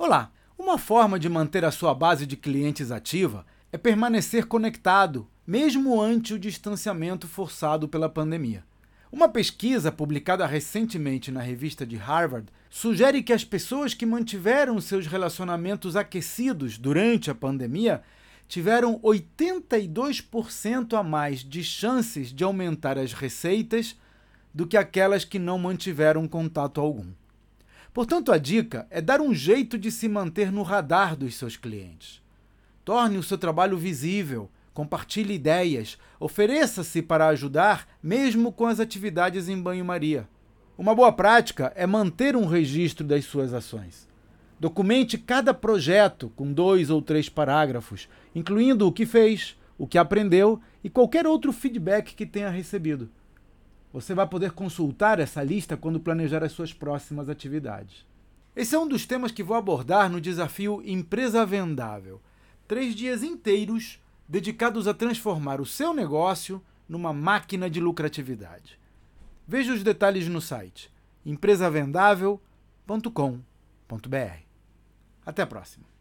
Olá! Uma forma de manter a sua base de clientes ativa é permanecer conectado, mesmo ante o distanciamento forçado pela pandemia. Uma pesquisa publicada recentemente na revista de Harvard sugere que as pessoas que mantiveram seus relacionamentos aquecidos durante a pandemia tiveram 82% a mais de chances de aumentar as receitas do que aquelas que não mantiveram contato algum. Portanto, a dica é dar um jeito de se manter no radar dos seus clientes. Torne o seu trabalho visível, compartilhe ideias, ofereça-se para ajudar, mesmo com as atividades em banho-maria. Uma boa prática é manter um registro das suas ações. Documente cada projeto com dois ou três parágrafos, incluindo o que fez, o que aprendeu e qualquer outro feedback que tenha recebido. Você vai poder consultar essa lista quando planejar as suas próximas atividades. Esse é um dos temas que vou abordar no desafio Empresa Vendável. Três dias inteiros dedicados a transformar o seu negócio numa máquina de lucratividade. Veja os detalhes no site empresavendável.com.br. Até a próxima!